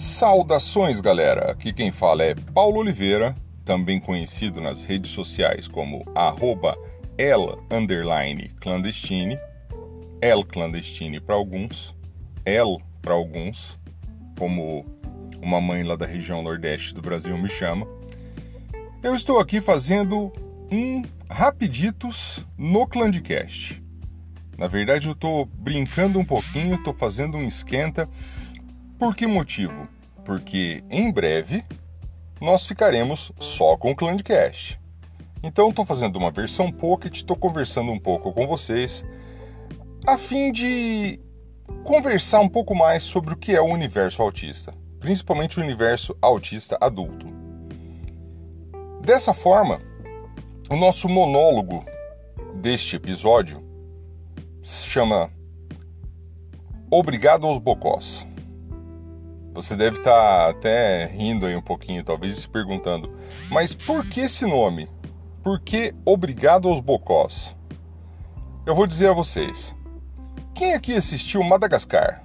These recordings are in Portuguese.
Saudações, galera! Aqui quem fala é Paulo Oliveira, também conhecido nas redes sociais como arroba clandestine, L clandestine para alguns, L para alguns, como uma mãe lá da região nordeste do Brasil me chama. Eu estou aqui fazendo um Rapiditos no Clandcast. Na verdade, eu estou brincando um pouquinho, estou fazendo um esquenta. Por que motivo? Porque em breve nós ficaremos só com o Clandcast. Então, estou fazendo uma versão pocket, estou conversando um pouco com vocês, a fim de conversar um pouco mais sobre o que é o universo autista, principalmente o universo autista adulto. Dessa forma, o nosso monólogo deste episódio se chama Obrigado aos Bocós. Você deve estar tá até rindo aí um pouquinho, talvez se perguntando, mas por que esse nome? Por que Obrigado aos Bocós? Eu vou dizer a vocês. Quem aqui assistiu Madagascar?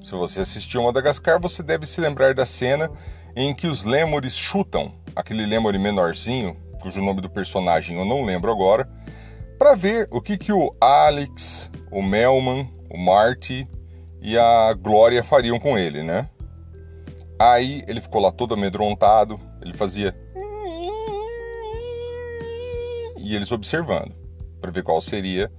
Se você assistiu Madagascar, você deve se lembrar da cena em que os lêmures chutam aquele lêmure menorzinho, cujo nome do personagem eu não lembro agora, para ver o que, que o Alex, o Melman, o Marty e a Glória fariam com ele, né? Aí ele ficou lá todo amedrontado, ele fazia e eles observando para ver qual seria.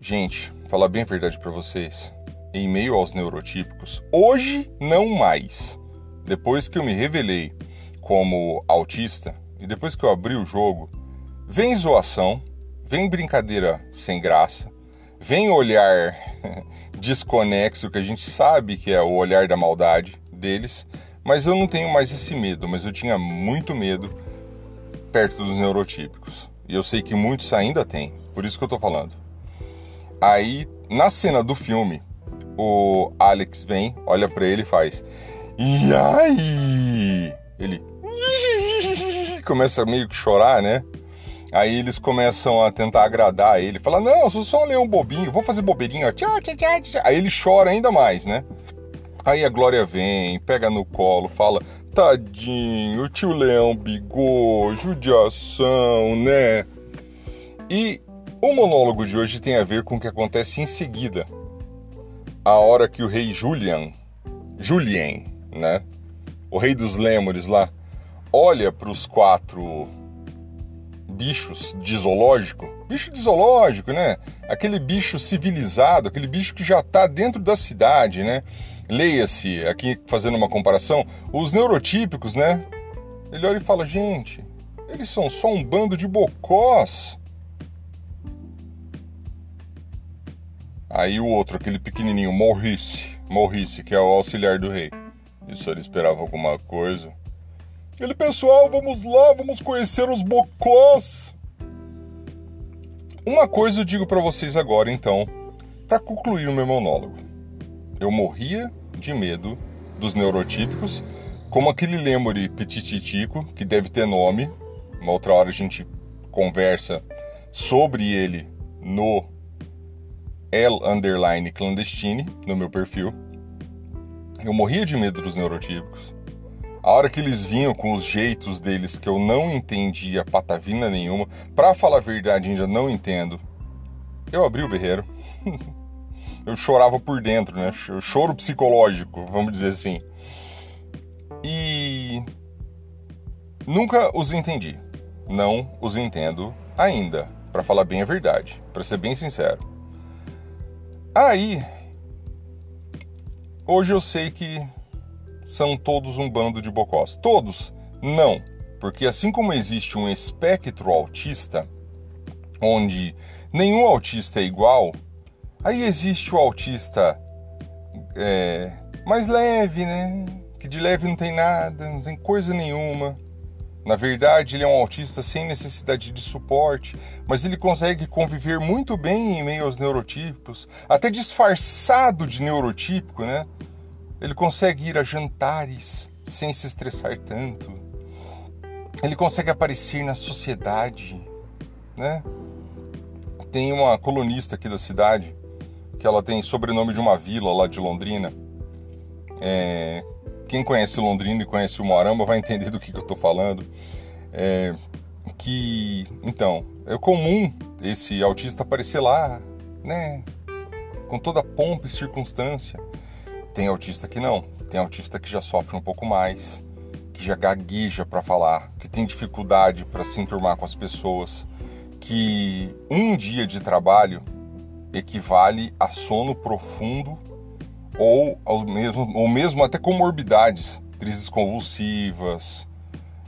Gente, falar bem a verdade para vocês, em meio aos neurotípicos, hoje não mais. Depois que eu me revelei como autista e depois que eu abri o jogo, vem zoação, vem brincadeira sem graça, vem olhar desconexo, que a gente sabe que é o olhar da maldade deles, mas eu não tenho mais esse medo, mas eu tinha muito medo perto dos neurotípicos. E eu sei que muitos ainda têm, por isso que eu tô falando. Aí, na cena do filme, o Alex vem, olha para ele e faz: "E aí?" Ele começa meio que chorar, né? Aí eles começam a tentar agradar ele. Fala, não, eu sou só um leão bobinho, vou fazer bobeirinho. Tchau, tchau, tchau, tchau. Aí ele chora ainda mais, né? Aí a Glória vem, pega no colo, fala, tadinho, tio leão bigô, judiação, né? E o monólogo de hoje tem a ver com o que acontece em seguida. A hora que o rei Julian, Julien, né? O rei dos lêmures lá, olha para os quatro bichos de zoológico, bicho de zoológico, né? Aquele bicho civilizado, aquele bicho que já está dentro da cidade, né? Leia-se, aqui fazendo uma comparação, os neurotípicos, né? Ele olha e fala: gente, eles são só um bando de bocós. Aí o outro, aquele pequenininho, Maurice, Maurice, que é o auxiliar do rei. Isso ele esperava alguma coisa. Ele, pessoal, vamos lá, vamos conhecer os bocós. Uma coisa eu digo para vocês agora, então, para concluir o meu monólogo. Eu morria de medo dos neurotípicos, como aquele lemuri petititico, que deve ter nome. Uma outra hora a gente conversa sobre ele no L underline clandestine, no meu perfil. Eu morria de medo dos neurotípicos. A hora que eles vinham com os jeitos deles que eu não entendia patavina nenhuma, para falar a verdade ainda não entendo. Eu abri o berreiro. eu chorava por dentro, né? Choro psicológico, vamos dizer assim. E nunca os entendi. Não os entendo ainda, para falar bem a verdade, para ser bem sincero. Aí hoje eu sei que são todos um bando de bocós. Todos? Não, porque assim como existe um espectro autista, onde nenhum autista é igual, aí existe o autista é, mais leve, né? Que de leve não tem nada, não tem coisa nenhuma. Na verdade, ele é um autista sem necessidade de suporte, mas ele consegue conviver muito bem em meio aos neurotípicos, até disfarçado de neurotípico, né? Ele consegue ir a jantares sem se estressar tanto. Ele consegue aparecer na sociedade, né? Tem uma colunista aqui da cidade que ela tem sobrenome de uma vila lá de Londrina. É, quem conhece Londrina e conhece o Moarama vai entender do que, que eu estou falando. É, que, então, é comum esse autista aparecer lá, né? Com toda pompa e circunstância. Tem autista que não. Tem autista que já sofre um pouco mais, que já gagueja para falar, que tem dificuldade para se enturmar com as pessoas, que um dia de trabalho equivale a sono profundo ou, ao mesmo, ou mesmo até comorbidades, crises convulsivas,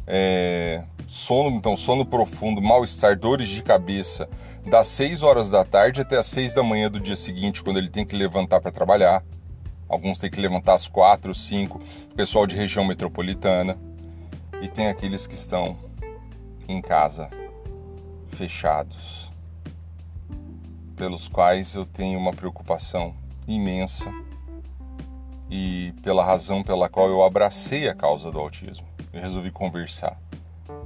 é, sono, então sono profundo, mal-estar, dores de cabeça, das 6 horas da tarde até as 6 da manhã do dia seguinte, quando ele tem que levantar para trabalhar. Alguns têm que levantar às 4, 5, pessoal de região metropolitana. E tem aqueles que estão em casa, fechados, pelos quais eu tenho uma preocupação imensa e pela razão pela qual eu abracei a causa do autismo. Eu resolvi conversar.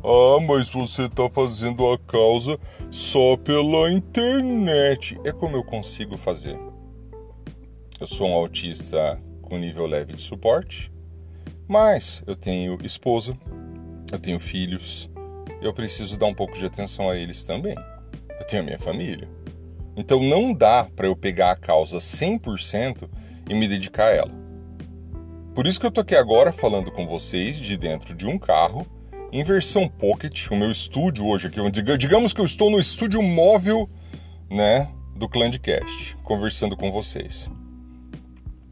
Ah, mas você está fazendo a causa só pela internet. É como eu consigo fazer. Eu sou um autista com nível leve de suporte, mas eu tenho esposa, eu tenho filhos, eu preciso dar um pouco de atenção a eles também. Eu tenho a minha família. Então não dá para eu pegar a causa 100% e me dedicar a ela. Por isso que eu tô aqui agora falando com vocês de dentro de um carro, em versão Pocket, o meu estúdio hoje aqui, digamos que eu estou no estúdio móvel, né, do Clandcast, conversando com vocês.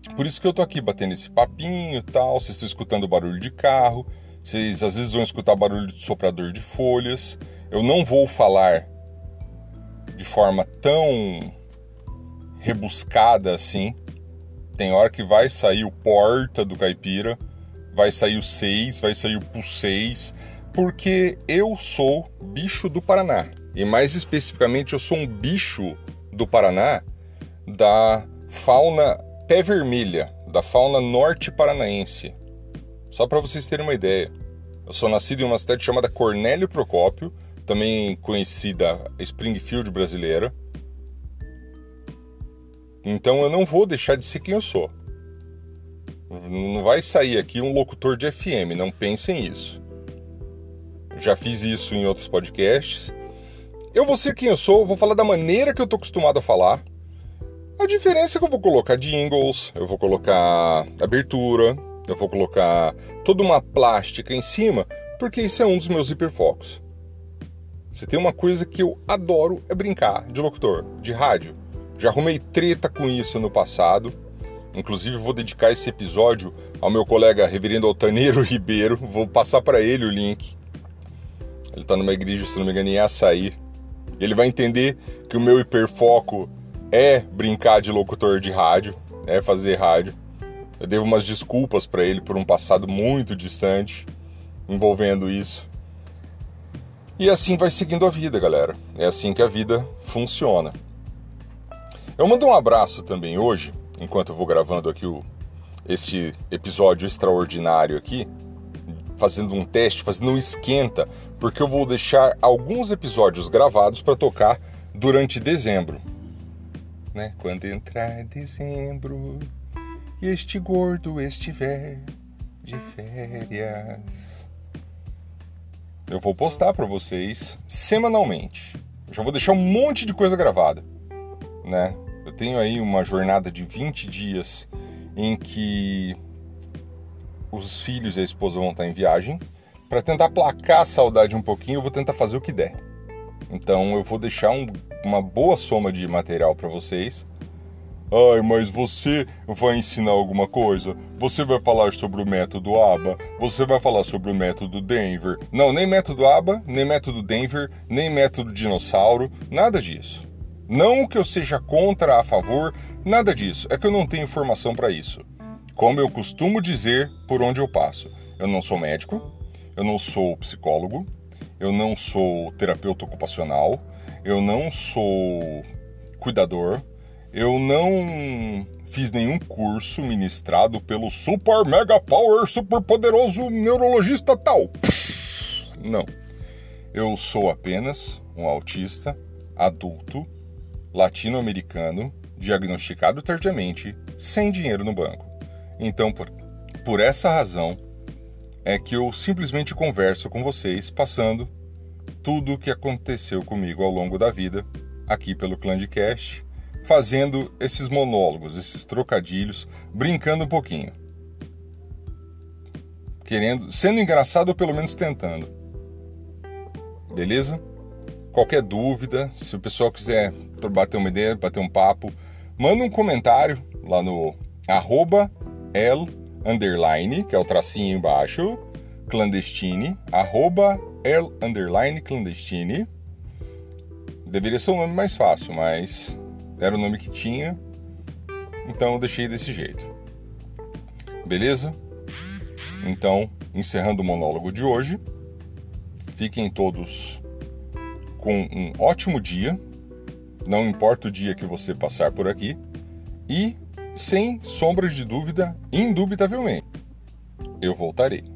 Por isso que eu tô aqui batendo esse papinho e tal, vocês estão escutando barulho de carro, vocês às vezes vão escutar barulho de soprador de folhas. Eu não vou falar de forma tão rebuscada assim, tem hora que vai sair o porta do caipira, vai sair o 6, vai sair o pu 6, porque eu sou bicho do Paraná. E mais especificamente, eu sou um bicho do Paraná da fauna pé vermelha, da fauna norte paranaense. Só para vocês terem uma ideia. Eu sou nascido em uma cidade chamada Cornélio Procópio, também conhecida Springfield brasileira. Então eu não vou deixar de ser quem eu sou. Não vai sair aqui um locutor de FM, não pensem isso. Já fiz isso em outros podcasts. Eu vou ser quem eu sou, vou falar da maneira que eu tô acostumado a falar. A diferença é que eu vou colocar jingles, eu vou colocar abertura, eu vou colocar toda uma plástica em cima, porque isso é um dos meus hiperfocos. Se tem uma coisa que eu adoro é brincar de locutor, de rádio. Já arrumei treta com isso no passado. Inclusive vou dedicar esse episódio ao meu colega Reverendo Altaneiro Ribeiro. Vou passar para ele o link. Ele está numa igreja, se não me engano, em Açaí. Ele vai entender que o meu hiperfoco é brincar de locutor de rádio, é fazer rádio. Eu devo umas desculpas para ele por um passado muito distante envolvendo isso. E assim vai seguindo a vida, galera. É assim que a vida funciona. Eu mando um abraço também hoje, enquanto eu vou gravando aqui o, esse episódio extraordinário aqui, fazendo um teste, fazendo um esquenta, porque eu vou deixar alguns episódios gravados para tocar durante dezembro. Né? Quando entrar dezembro e este gordo estiver de férias. Eu vou postar para vocês semanalmente. Eu já vou deixar um monte de coisa gravada, né? Eu tenho aí uma jornada de 20 dias em que os filhos e a esposa vão estar em viagem. Para tentar placar a saudade um pouquinho, eu vou tentar fazer o que der. Então eu vou deixar um, uma boa soma de material para vocês. Ai, mas você vai ensinar alguma coisa? Você vai falar sobre o método ABA? Você vai falar sobre o método Denver? Não, nem método ABA, nem método Denver, nem método dinossauro, nada disso. Não que eu seja contra, a favor, nada disso. É que eu não tenho informação para isso. Como eu costumo dizer por onde eu passo, eu não sou médico, eu não sou psicólogo, eu não sou terapeuta ocupacional, eu não sou cuidador, eu não fiz nenhum curso ministrado pelo super mega power super poderoso neurologista tal. Não. Eu sou apenas um autista adulto latino-americano diagnosticado tardiamente, sem dinheiro no banco. Então, por, por essa razão é que eu simplesmente converso com vocês, passando tudo o que aconteceu comigo ao longo da vida, aqui pelo Clandcast, fazendo esses monólogos, esses trocadilhos, brincando um pouquinho. Querendo, sendo engraçado ou pelo menos tentando. Beleza? Qualquer dúvida, se o pessoal quiser bater uma ideia, bater um papo, manda um comentário lá no arroba L underline, que é o tracinho embaixo, clandestine, arroba L underline clandestine. Deveria ser o um nome mais fácil, mas era o nome que tinha, então eu deixei desse jeito. Beleza? Então, encerrando o monólogo de hoje, fiquem todos com um ótimo dia, não importa o dia que você passar por aqui, e sem sombra de dúvida, indubitavelmente, eu voltarei.